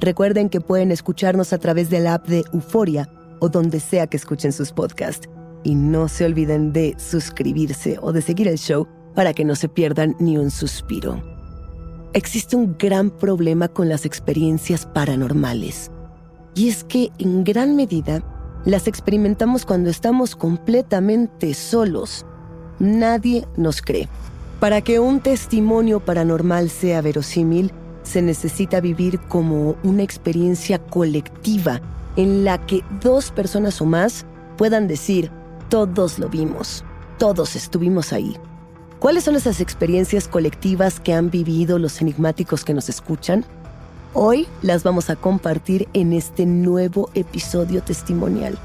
Recuerden que pueden escucharnos a través de la app de Euforia o donde sea que escuchen sus podcasts. Y no se olviden de suscribirse o de seguir el show para que no se pierdan ni un suspiro. Existe un gran problema con las experiencias paranormales. Y es que en gran medida las experimentamos cuando estamos completamente solos. Nadie nos cree. Para que un testimonio paranormal sea verosímil, se necesita vivir como una experiencia colectiva en la que dos personas o más puedan decir, todos lo vimos, todos estuvimos ahí. ¿Cuáles son esas experiencias colectivas que han vivido los enigmáticos que nos escuchan? Hoy las vamos a compartir en este nuevo episodio testimonial.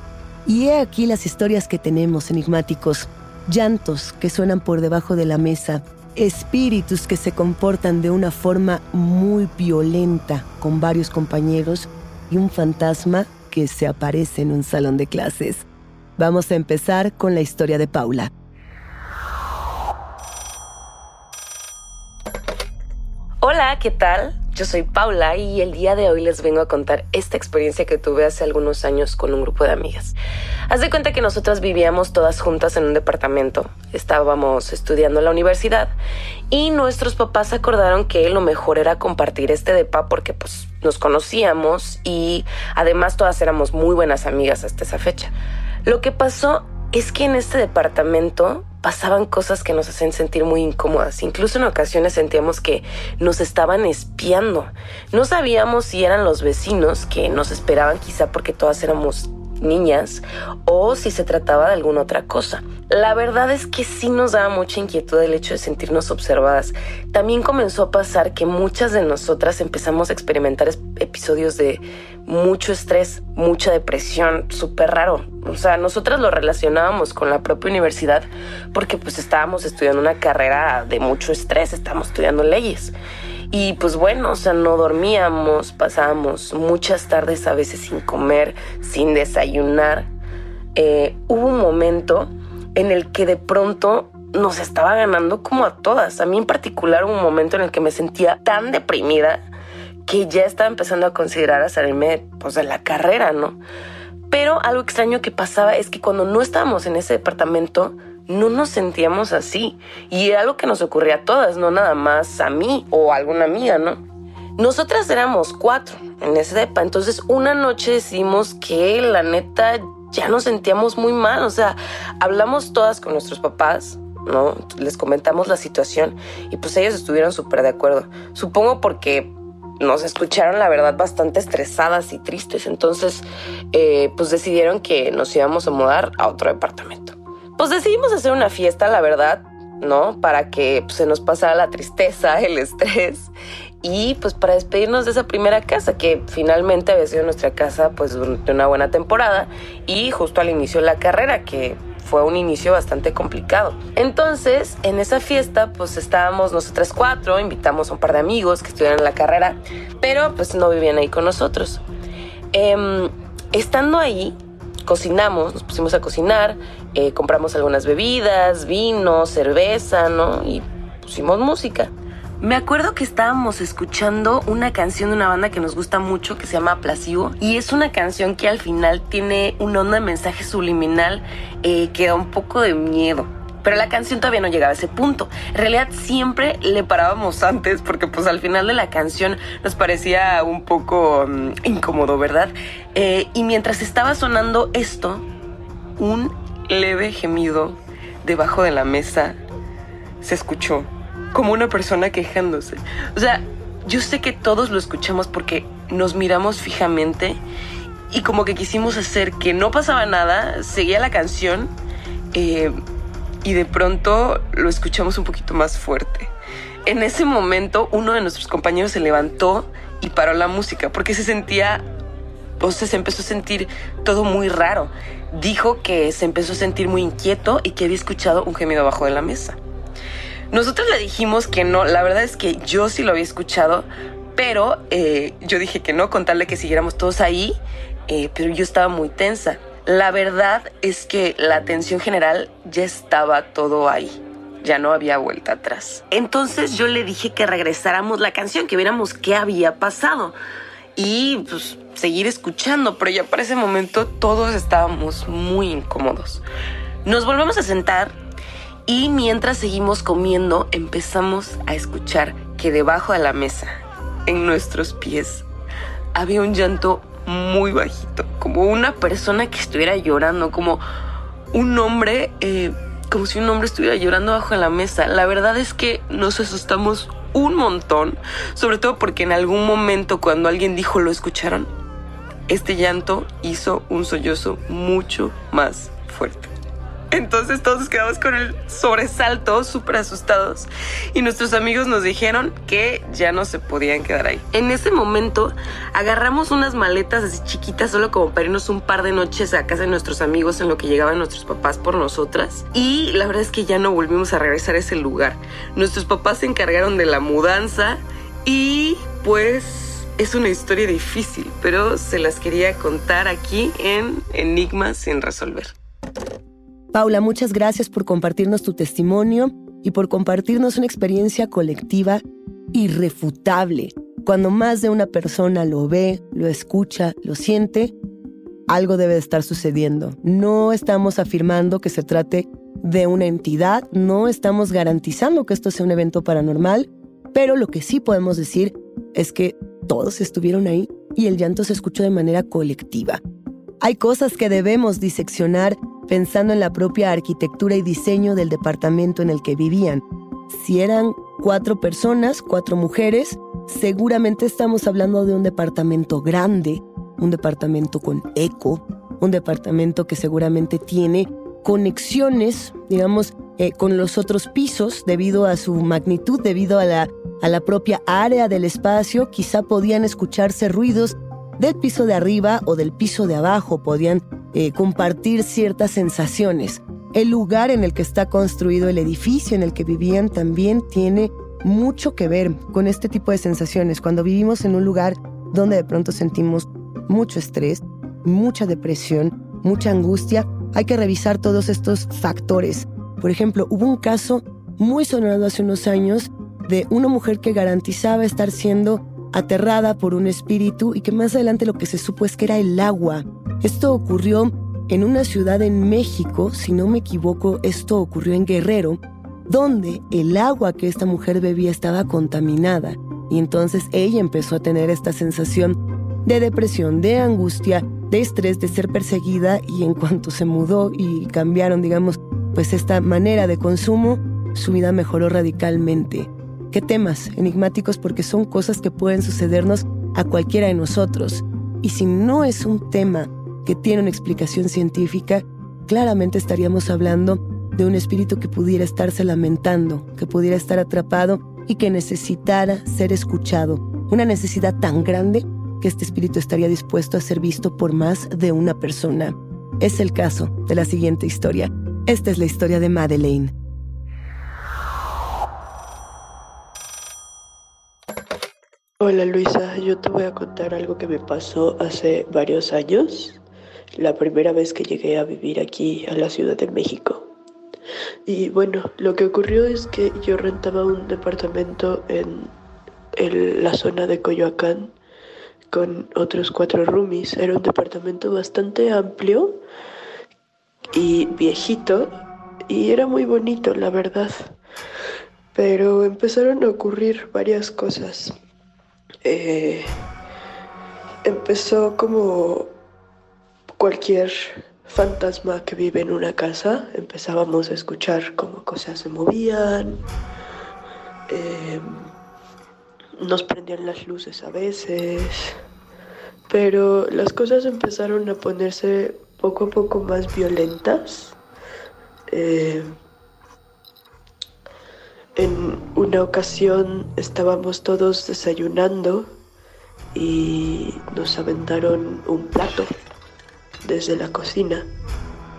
Y he aquí las historias que tenemos enigmáticos, llantos que suenan por debajo de la mesa, espíritus que se comportan de una forma muy violenta con varios compañeros y un fantasma que se aparece en un salón de clases. Vamos a empezar con la historia de Paula. Hola, ¿qué tal? Yo soy Paula y el día de hoy les vengo a contar esta experiencia que tuve hace algunos años con un grupo de amigas. Haz de cuenta que nosotras vivíamos todas juntas en un departamento. Estábamos estudiando en la universidad y nuestros papás acordaron que lo mejor era compartir este depa porque pues nos conocíamos y además todas éramos muy buenas amigas hasta esa fecha. Lo que pasó es que en este departamento pasaban cosas que nos hacen sentir muy incómodas. Incluso en ocasiones sentíamos que nos estaban espiando. No sabíamos si eran los vecinos que nos esperaban quizá porque todas éramos niñas o si se trataba de alguna otra cosa. La verdad es que sí nos daba mucha inquietud el hecho de sentirnos observadas. También comenzó a pasar que muchas de nosotras empezamos a experimentar episodios de mucho estrés, mucha depresión, súper raro. O sea, nosotras lo relacionábamos con la propia universidad porque pues estábamos estudiando una carrera de mucho estrés, estábamos estudiando leyes. Y pues bueno, o sea, no dormíamos, pasábamos muchas tardes a veces sin comer, sin desayunar. Eh, hubo un momento en el que de pronto nos estaba ganando como a todas. A mí en particular un momento en el que me sentía tan deprimida que ya estaba empezando a considerar a salirme pues, de la carrera, ¿no? Pero algo extraño que pasaba es que cuando no estábamos en ese departamento, no nos sentíamos así. Y era algo que nos ocurría a todas, no nada más a mí o a alguna amiga, ¿no? Nosotras éramos cuatro en ese depa, entonces una noche decidimos que la neta ya nos sentíamos muy mal, o sea, hablamos todas con nuestros papás, ¿no? Les comentamos la situación y pues ellos estuvieron súper de acuerdo. Supongo porque nos escucharon, la verdad, bastante estresadas y tristes. Entonces, eh, pues decidieron que nos íbamos a mudar a otro departamento. Pues decidimos hacer una fiesta, la verdad, ¿no? Para que pues, se nos pasara la tristeza, el estrés y pues para despedirnos de esa primera casa que finalmente había sido nuestra casa pues durante una buena temporada y justo al inicio de la carrera que fue un inicio bastante complicado. Entonces, en esa fiesta, pues estábamos nosotras cuatro, invitamos a un par de amigos que estudiaban en la carrera, pero pues no vivían ahí con nosotros. Em, estando ahí, cocinamos, nos pusimos a cocinar, eh, compramos algunas bebidas, vino, cerveza, ¿no? Y pusimos música. Me acuerdo que estábamos escuchando una canción de una banda que nos gusta mucho que se llama Placebo y es una canción que al final tiene un onda de mensaje subliminal eh, que da un poco de miedo. Pero la canción todavía no llegaba a ese punto. En realidad siempre le parábamos antes porque pues al final de la canción nos parecía un poco mm, incómodo, ¿verdad? Eh, y mientras estaba sonando esto, un leve gemido debajo de la mesa se escuchó como una persona quejándose. O sea, yo sé que todos lo escuchamos porque nos miramos fijamente y como que quisimos hacer que no pasaba nada, seguía la canción eh, y de pronto lo escuchamos un poquito más fuerte. En ese momento uno de nuestros compañeros se levantó y paró la música porque se sentía, o se empezó a sentir todo muy raro. Dijo que se empezó a sentir muy inquieto y que había escuchado un gemido abajo de la mesa. Nosotros le dijimos que no, la verdad es que yo sí lo había escuchado, pero eh, yo dije que no, contarle que siguiéramos todos ahí, eh, pero yo estaba muy tensa. La verdad es que la tensión general ya estaba todo ahí. Ya no había vuelta atrás. Entonces yo le dije que regresáramos la canción, que viéramos qué había pasado. Y pues seguir escuchando, pero ya para ese momento todos estábamos muy incómodos. Nos volvemos a sentar y mientras seguimos comiendo, empezamos a escuchar que debajo de la mesa, en nuestros pies, había un llanto muy bajito, como una persona que estuviera llorando, como un hombre, eh, como si un hombre estuviera llorando bajo la mesa. La verdad es que nos asustamos un montón, sobre todo porque en algún momento cuando alguien dijo lo escucharon, este llanto hizo un sollozo mucho más fuerte. Entonces todos quedamos con el sobresalto, súper asustados. Y nuestros amigos nos dijeron que ya no se podían quedar ahí. En ese momento agarramos unas maletas así chiquitas, solo como para irnos un par de noches a casa de nuestros amigos en lo que llegaban nuestros papás por nosotras. Y la verdad es que ya no volvimos a regresar a ese lugar. Nuestros papás se encargaron de la mudanza y pues es una historia difícil, pero se las quería contar aquí en Enigmas sin resolver. Paula, muchas gracias por compartirnos tu testimonio y por compartirnos una experiencia colectiva irrefutable. Cuando más de una persona lo ve, lo escucha, lo siente, algo debe de estar sucediendo. No estamos afirmando que se trate de una entidad, no estamos garantizando que esto sea un evento paranormal, pero lo que sí podemos decir es que todos estuvieron ahí y el llanto se escuchó de manera colectiva. Hay cosas que debemos diseccionar pensando en la propia arquitectura y diseño del departamento en el que vivían. Si eran cuatro personas, cuatro mujeres, seguramente estamos hablando de un departamento grande, un departamento con eco, un departamento que seguramente tiene conexiones, digamos, eh, con los otros pisos debido a su magnitud, debido a la, a la propia área del espacio, quizá podían escucharse ruidos del piso de arriba o del piso de abajo, podían eh, compartir ciertas sensaciones. El lugar en el que está construido el edificio en el que vivían también tiene mucho que ver con este tipo de sensaciones. Cuando vivimos en un lugar donde de pronto sentimos mucho estrés, mucha depresión, mucha angustia, hay que revisar todos estos factores. Por ejemplo, hubo un caso muy sonado hace unos años de una mujer que garantizaba estar siendo aterrada por un espíritu y que más adelante lo que se supo es que era el agua. Esto ocurrió en una ciudad en México, si no me equivoco, esto ocurrió en Guerrero, donde el agua que esta mujer bebía estaba contaminada. Y entonces ella empezó a tener esta sensación de depresión, de angustia, de estrés, de ser perseguida y en cuanto se mudó y cambiaron, digamos, pues esta manera de consumo, su vida mejoró radicalmente. ¿Qué temas enigmáticos? Porque son cosas que pueden sucedernos a cualquiera de nosotros. Y si no es un tema que tiene una explicación científica, claramente estaríamos hablando de un espíritu que pudiera estarse lamentando, que pudiera estar atrapado y que necesitara ser escuchado. Una necesidad tan grande que este espíritu estaría dispuesto a ser visto por más de una persona. Es el caso de la siguiente historia. Esta es la historia de Madeleine. Hola Luisa, yo te voy a contar algo que me pasó hace varios años la primera vez que llegué a vivir aquí a la Ciudad de México. Y bueno, lo que ocurrió es que yo rentaba un departamento en, la zona de Coyoacán con otros cuatro roomies. Era un departamento bastante amplio y viejito y era muy bonito, la verdad. Pero empezaron a ocurrir varias cosas. Eh, empezó como cualquier fantasma que vive en una casa, empezábamos a escuchar cómo cosas se movían, em, nos prendían las luces a veces, pero las cosas empezaron a ponerse poco a poco más violentas. Em, en una ocasión estábamos todos desayunando y nos aventaron un plato desde la cocina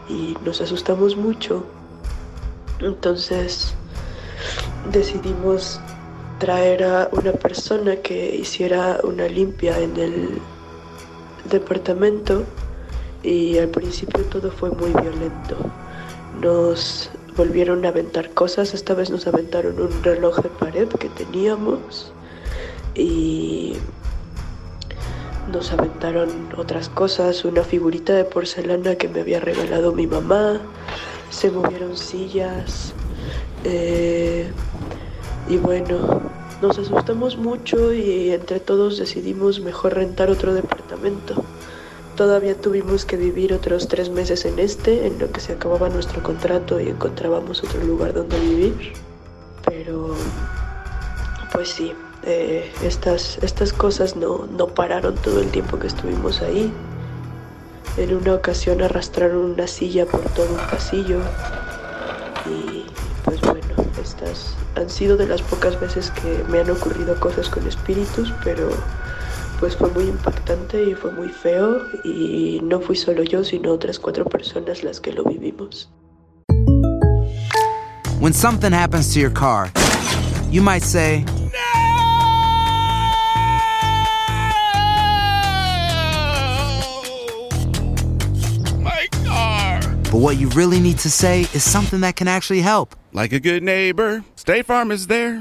y nos asustamos mucho. Entonces decidimos traer a una persona que hiciera una limpia en el departamento y al principio todo fue muy violento. Nos volvieron a aventar cosas, esta vez nos aventaron un reloj de pared que teníamos y nos aventaron otras cosas, una figurita de porcelana que me había regalado mi mamá, se movieron sillas eh, y bueno, nos asustamos mucho y entre todos decidimos mejor rentar otro departamento. Todavía tuvimos que vivir otros tres meses en este, en lo que se acababa nuestro contrato y encontrábamos otro lugar donde vivir. Pero, pues sí, eh, estas, estas cosas no, no pararon todo el tiempo que estuvimos ahí. En una ocasión arrastraron una silla por todo un pasillo y pues bueno, estas han sido de las pocas veces que me han ocurrido cosas con espíritus, pero pues fue muy impactante y fue muy feo y no fui solo yo, sino otras cuatro personas las que lo vivimos. When something happens to your car, you might say, "My car!" But what you really need to say is something that can actually help. Like a good neighbor, State Farm is there.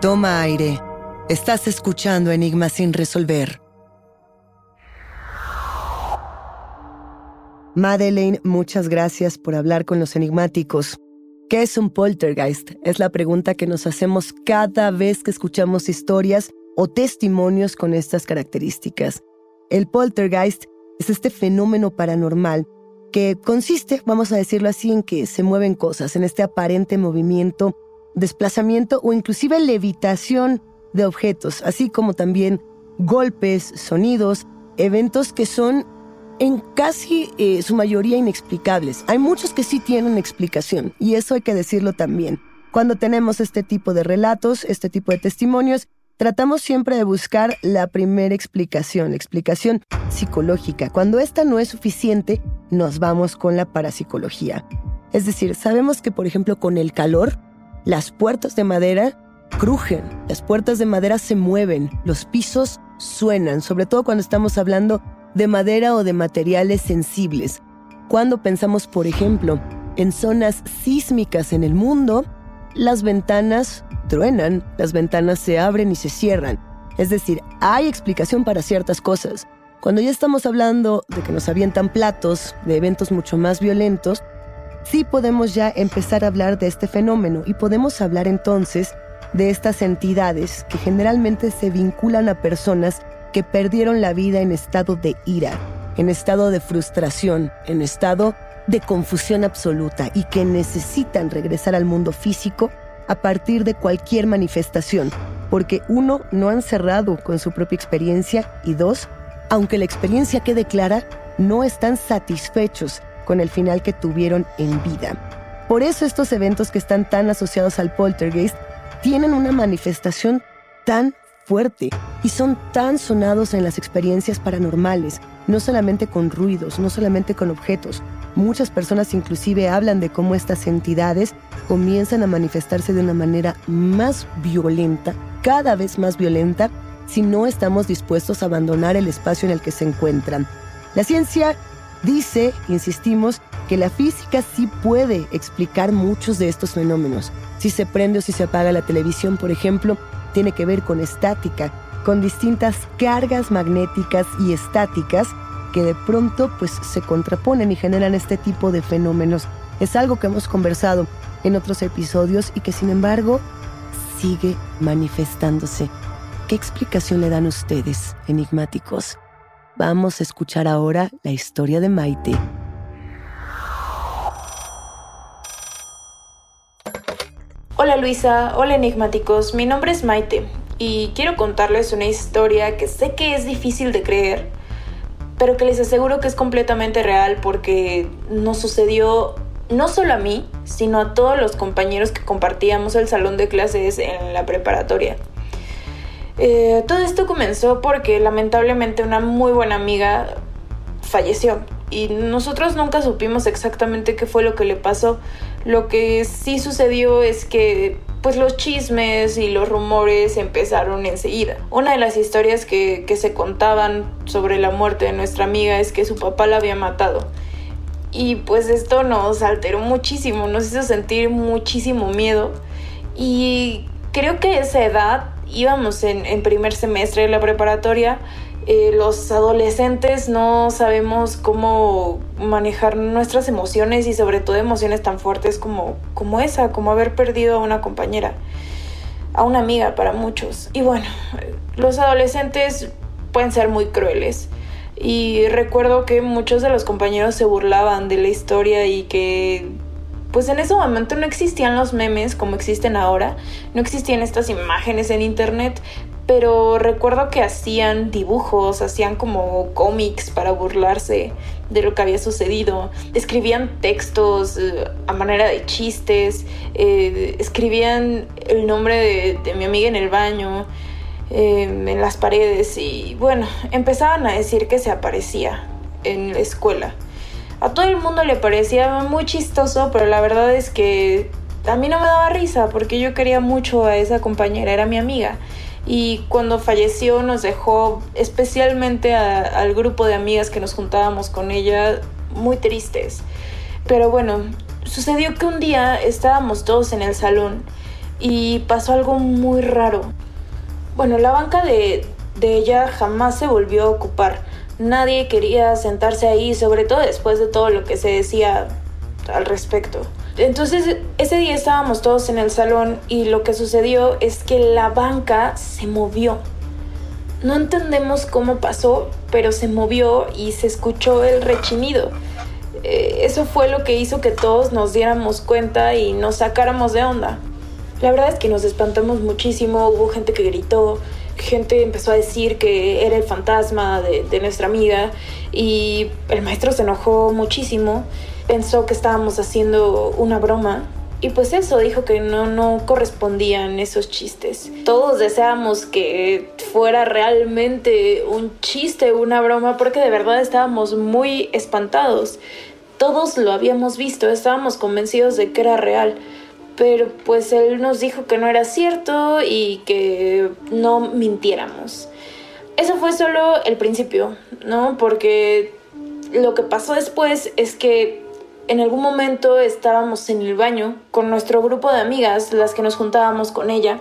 Toma aire. Estás escuchando Enigmas sin resolver. Madeleine, muchas gracias por hablar con los enigmáticos. ¿Qué es un poltergeist? Es la pregunta que nos hacemos cada vez que escuchamos historias o testimonios con estas características. El poltergeist es este fenómeno paranormal que consiste, vamos a decirlo así, en que se mueven cosas, en este aparente movimiento, desplazamiento o inclusive levitación de objetos, así como también golpes, sonidos, eventos que son en casi eh, su mayoría inexplicables. Hay muchos que sí tienen explicación y eso hay que decirlo también. Cuando tenemos este tipo de relatos, este tipo de testimonios, tratamos siempre de buscar la primera explicación, la explicación psicológica. Cuando esta no es suficiente, nos vamos con la parapsicología. Es decir, sabemos que, por ejemplo, con el calor, las puertas de madera crujen, las puertas de madera se mueven, los pisos suenan, sobre todo cuando estamos hablando de madera o de materiales sensibles. Cuando pensamos, por ejemplo, en zonas sísmicas en el mundo, las ventanas truenan, las ventanas se abren y se cierran. Es decir, hay explicación para ciertas cosas. Cuando ya estamos hablando de que nos avientan platos, de eventos mucho más violentos, sí podemos ya empezar a hablar de este fenómeno y podemos hablar entonces de estas entidades que generalmente se vinculan a personas que perdieron la vida en estado de ira, en estado de frustración, en estado de confusión absoluta y que necesitan regresar al mundo físico a partir de cualquier manifestación, porque uno, no han cerrado con su propia experiencia y dos, aunque la experiencia quede clara, no están satisfechos con el final que tuvieron en vida. Por eso estos eventos que están tan asociados al poltergeist tienen una manifestación tan fuerte y son tan sonados en las experiencias paranormales, no solamente con ruidos, no solamente con objetos. Muchas personas inclusive hablan de cómo estas entidades comienzan a manifestarse de una manera más violenta, cada vez más violenta, si no estamos dispuestos a abandonar el espacio en el que se encuentran. La ciencia dice, insistimos, que la física sí puede explicar muchos de estos fenómenos. Si se prende o si se apaga la televisión, por ejemplo, tiene que ver con estática, con distintas cargas magnéticas y estáticas que de pronto pues se contraponen y generan este tipo de fenómenos. Es algo que hemos conversado en otros episodios y que sin embargo sigue manifestándose. ¿Qué explicación le dan ustedes, enigmáticos? Vamos a escuchar ahora la historia de Maite. Hola Luisa, hola enigmáticos, mi nombre es Maite y quiero contarles una historia que sé que es difícil de creer, pero que les aseguro que es completamente real porque nos sucedió no solo a mí, sino a todos los compañeros que compartíamos el salón de clases en la preparatoria. Eh, todo esto comenzó porque lamentablemente una muy buena amiga falleció y nosotros nunca supimos exactamente qué fue lo que le pasó. Lo que sí sucedió es que pues los chismes y los rumores empezaron enseguida. Una de las historias que, que se contaban sobre la muerte de nuestra amiga es que su papá la había matado. Y pues esto nos alteró muchísimo, nos hizo sentir muchísimo miedo. Y creo que esa edad íbamos en, primer semestre de la preparatoria eh, los adolescentes no sabemos cómo manejar nuestras emociones y sobre todo emociones tan fuertes como, como esa, como haber perdido a una compañera, a una amiga para muchos. Y bueno, los adolescentes pueden ser muy crueles. Y recuerdo que muchos de los compañeros se burlaban de la historia y que pues en ese momento no existían los memes como existen ahora, no existían estas imágenes en internet, pero recuerdo que hacían dibujos, hacían como cómics para burlarse de lo que había sucedido, escribían textos eh, a manera de chistes, eh, escribían el nombre de, mi amiga en el baño, em, en las paredes y bueno, empezaban a decir que se aparecía en la escuela. A todo el mundo le parecía muy chistoso, pero la verdad es que a mí no me daba risa porque yo quería mucho a esa compañera, era mi amiga y cuando falleció nos dejó especialmente al grupo de amigas que nos juntábamos con ella muy tristes. Pero bueno, sucedió que un día estábamos todos en el salón y pasó algo muy raro. Bueno, la banca de, de ella jamás se volvió a ocupar. Nadie quería sentarse ahí, sobre todo después de todo lo que se decía al respecto. Entonces ese día estábamos todos en el salón y lo que sucedió es que la banca se movió. No entendemos cómo pasó, pero se movió y se escuchó el rechinido. Eh, eso fue lo que hizo que todos nos diéramos cuenta y nos sacáramos de onda. La verdad es que nos espantamos muchísimo, hubo gente que gritó, gente empezó a decir que era el fantasma de, nuestra amiga y el maestro se enojó muchísimo pensó que estábamos haciendo una broma. Y pues eso, dijo que no, no correspondían esos chistes. Todos deseábamos que fuera realmente un chiste, una broma, porque de verdad estábamos muy espantados. Todos lo habíamos visto, estábamos convencidos de que era real. Pero pues él nos dijo que no era cierto y que no mintiéramos. Eso fue solo el principio, ¿no? Porque lo que pasó después es que en algún momento estábamos en el baño con nuestro grupo de amigas, las que nos juntábamos con ella,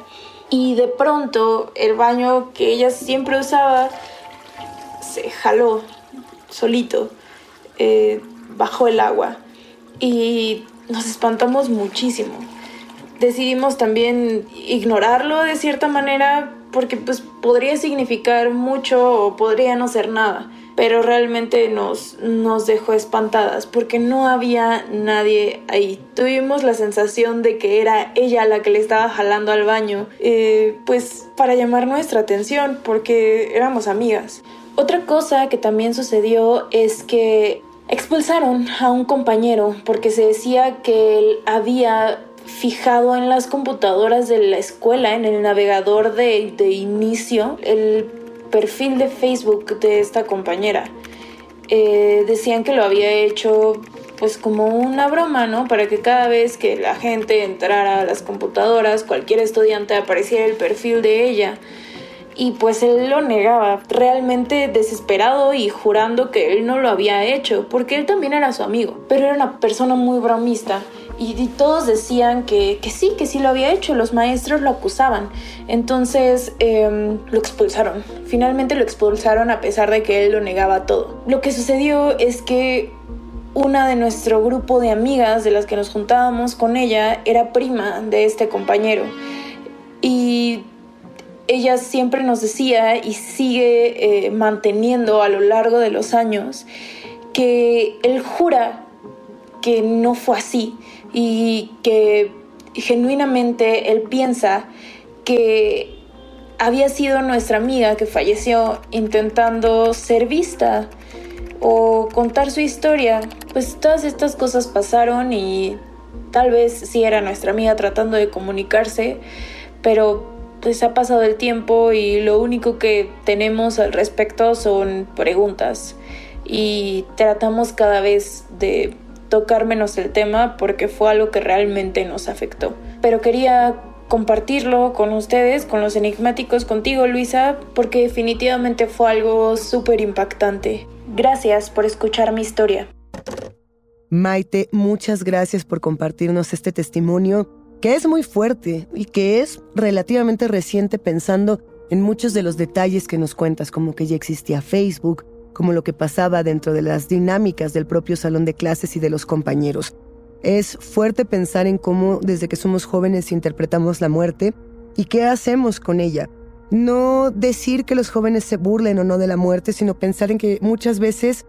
y de pronto el baño que ella siempre usaba se jaló solito, eh, bajó el agua y nos espantamos muchísimo. Decidimos también ignorarlo de cierta manera porque pues podría significar mucho o podría no ser nada pero realmente nos, nos dejó espantadas porque no había nadie ahí. Tuvimos la sensación de que era ella la que le estaba jalando al baño, eh, pues para llamar nuestra atención porque éramos amigas. Otra cosa que también sucedió es que expulsaron a un compañero porque se decía que él había fijado en las computadoras de la escuela, en el navegador de, de inicio, el perfil de Facebook de esta compañera. Eh, decían que lo había hecho pues como una broma, ¿no? Para que cada vez que la gente entrara a las computadoras, cualquier estudiante apareciera el perfil de ella. Y pues él lo negaba, realmente desesperado y jurando que él no lo había hecho, porque él también era su amigo, pero era una persona muy bromista y, todos decían que, sí, que sí lo había hecho, los maestros lo acusaban. Entonces em, lo expulsaron, finalmente lo expulsaron a pesar de que él lo negaba todo. Lo que sucedió es que una de nuestro grupo de amigas de las que nos juntábamos con ella era prima de este compañero. Y ella siempre nos decía y sigue eh, manteniendo a lo largo de los años que él jura que no fue así y que genuinamente él piensa que había sido nuestra amiga que falleció intentando ser vista o contar su historia. Pues todas estas cosas pasaron y tal vez sí era nuestra amiga tratando de comunicarse, pero pues ha pasado el tiempo y lo único que tenemos al respecto son preguntas y tratamos cada vez de tocar menos el tema porque fue algo que realmente nos afectó. Pero quería compartirlo con ustedes, con los enigmáticos, contigo Luisa, porque definitivamente fue algo súper impactante. Gracias por escuchar mi historia. Maite, muchas gracias por compartirnos este testimonio que es muy fuerte y que es relativamente reciente pensando en muchos de los detalles que nos cuentas, como que ya existía Facebook, como lo que pasaba dentro de las dinámicas del propio salón de clases y de los compañeros. Es fuerte pensar en cómo desde que somos jóvenes interpretamos la muerte y qué hacemos con ella. No decir que los jóvenes se burlen o no de la muerte, sino pensar en que muchas veces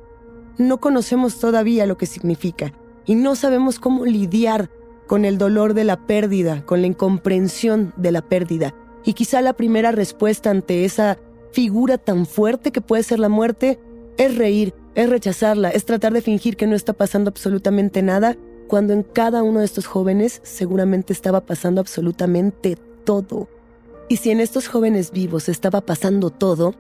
no conocemos todavía lo que significa y no sabemos cómo lidiar con el dolor de la pérdida, con la incomprensión de la pérdida. Y quizá la primera respuesta ante esa figura tan fuerte que puede ser la muerte es reír, es rechazarla, es tratar de fingir que no está pasando absolutamente nada, cuando en cada uno de estos jóvenes seguramente estaba pasando absolutamente todo. Y si en estos jóvenes vivos estaba pasando todo,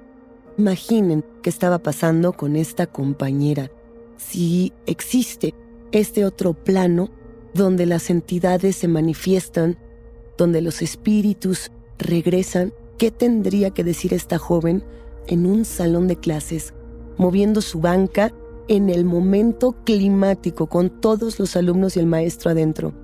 imaginen qué estaba pasando con esta compañera. Si existe este otro plano donde las entidades se manifiestan, donde los espíritus regresan, ¿qué tendría que decir esta joven en un salón de clases moviendo su banca en el momento climático con todos los alumnos y el maestro adentro.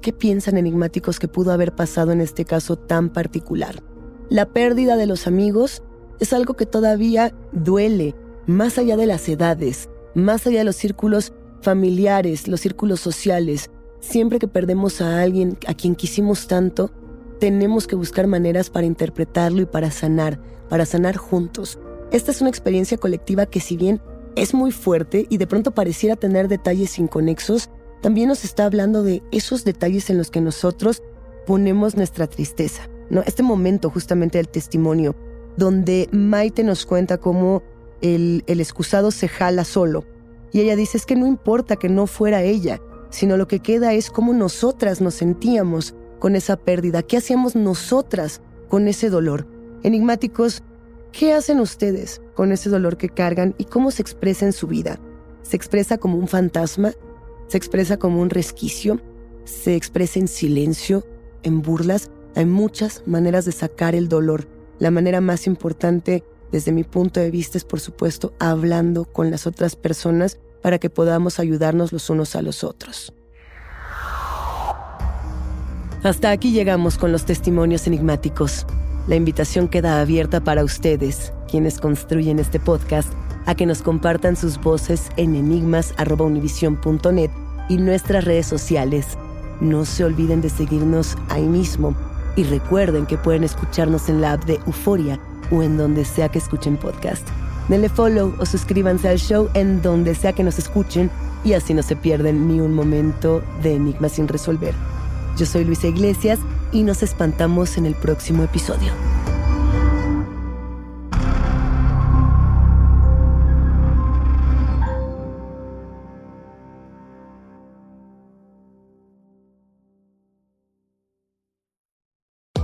¿Qué piensan enigmáticos que pudo haber pasado en este caso tan particular? La pérdida de los amigos es algo que todavía duele más allá de las edades, más allá de los círculos familiares, los círculos sociales, siempre que perdemos a alguien a quien quisimos tanto, tenemos que buscar maneras para interpretarlo y para sanar, para sanar juntos. Esta es una experiencia colectiva que si bien es muy fuerte y de pronto pareciera tener detalles inconexos, también nos está hablando de esos detalles en los que nosotros ponemos nuestra tristeza. ¿no? Este momento justamente del testimonio, donde Maite nos cuenta cómo el, el excusado se jala solo. Y ella dice, es que no importa que no fuera ella, sino lo que queda es cómo nosotras nos sentíamos con esa pérdida, qué hacíamos nosotras con ese dolor. Enigmáticos, ¿qué hacen ustedes con ese dolor que cargan y cómo se expresa en su vida? ¿Se expresa como un fantasma? ¿Se expresa como un resquicio? ¿Se expresa en silencio? ¿En burlas? Hay muchas maneras de sacar el dolor. La manera más importante desde mi punto de vista es, por supuesto, hablando con las otras personas para que podamos ayudarnos los unos a los otros. Hasta aquí llegamos con los testimonios enigmáticos. La invitación queda abierta para ustedes, quienes construyen este podcast, a que nos compartan sus voces en enigmas.univision.net y nuestras redes sociales. No se olviden de seguirnos ahí mismo y recuerden que pueden escucharnos en la app de Euforia o en donde sea que escuchen podcast. Denle follow o suscríbanse al show en donde sea que nos escuchen y así no se pierden ni un momento de enigma sin resolver. Yo soy Luisa Iglesias y nos espantamos en el próximo episodio.